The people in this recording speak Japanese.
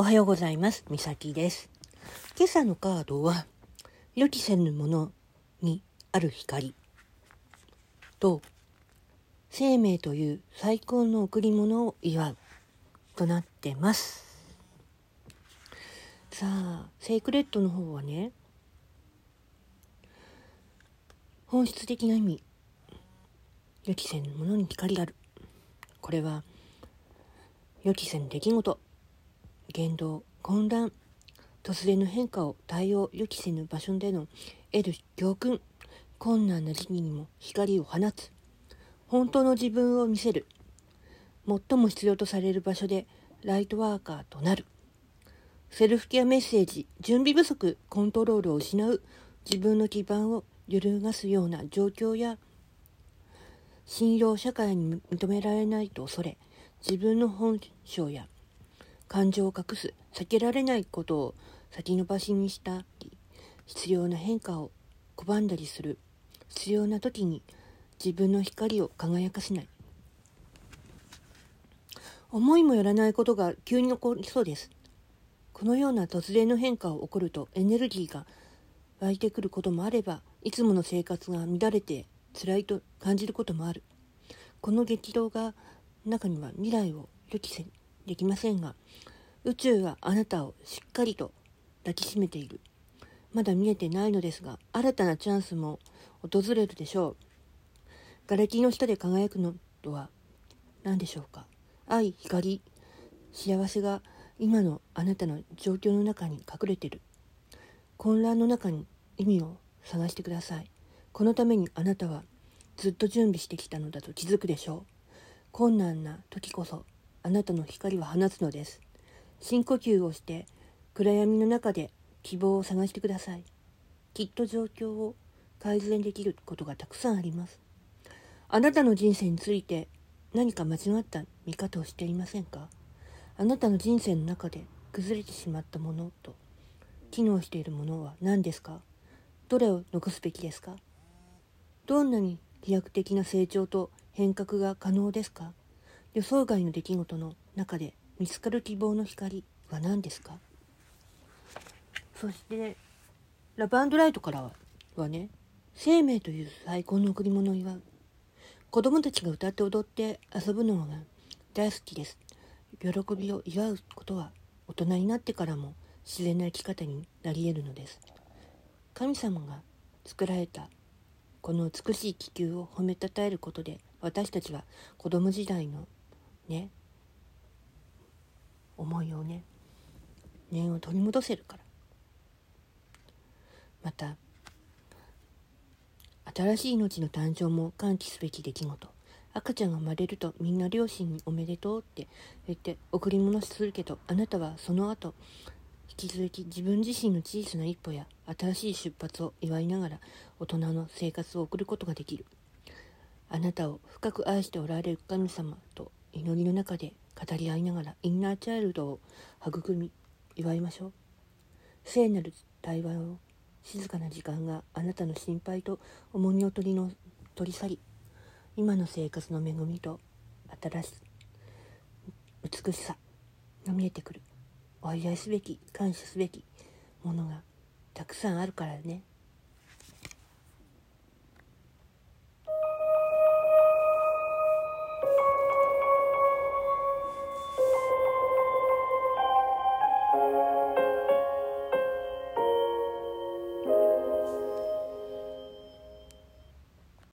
おはようございます。みさきです。今朝のカードは、予期せぬものにある光と、生命という最高の贈り物を祝うとなってます。さあ、セイクレットの方はね、本質的な意味、予期せぬものに光がある。これは、予期せぬ出来事、言動混乱突然の変化を対応予期せぬ場所での得る教訓困難な時期にも光を放つ。本当の自分を見せる。最も必要とされる場所でライトワーカーとなる。セルフケアメッセージ準備不足コントロールを失う。自分の基盤を揺るがすような状況や。信用社会に認められないと恐れ。自分の本性や感情を隠す避けられないことを先延ばしにしたり必要な変化を拒んだりする。必要な時に自分の光を輝かせない。思いもよらないことが急に起こりそうです。このような突然の変化を起こるとエネルギーが湧いてくることもあればいつもの生活が乱れて辛いと感じることもある。この激動が中には未来を予期せできませんが宇宙はあなたをしっかりと抱きしめている。まだ見えてないのですが新たなチャンスも訪れるでしょう。瓦礫の下で輝くのとは何でしょうか。愛光幸せが今のあなたの状況の中に隠れてる。混乱の中に意味を探してください。このためにあなたはずっと準備してきたのだと気づくでしょう。困難な時こそあなたの光は放つのです。深呼吸をして暗闇の中で希望を探してください。きっと状況を改善できることがたくさんあります。あなたの人生について何か間違った見方をしていませんか？あなたの人生の中で崩れてしまったものと機能しているものは何ですか？どれを残すべきですか？どんなに飛躍的な成長と変革が可能ですか？予想外の出来事の中で見つかる希望の光は何ですか？そしてラブアンドライトからはね生命という最高の贈り物を祝う子供たちが歌って踊って遊ぶのが大好きです。喜びを祝うことは大人になってからも自然な生き方になり得るのです。神様が作られたこの美しい気球を褒めたたえることで私たちは子供時代のね。思いをね。念を取り戻せるから。また新しい命の誕生も歓喜すべき出来事。赤ちゃんが生まれるとみんな両親におめでとうって言って贈り物するけどあなたはその後引き続き自分自身の小さな一歩や新しい出発を祝いながら大人の生活を送ることができる。あなたを深く愛しておられる神様と祈りの中で語り合いながらインナーチャイルドを育み祝いましょう。聖なる対話を静かな時間があなたの心配と重荷を取りの取り去り今の生活の恵みと新し美しさが見えてくる。お祝いすべき感謝すべきものがたくさんあるからね。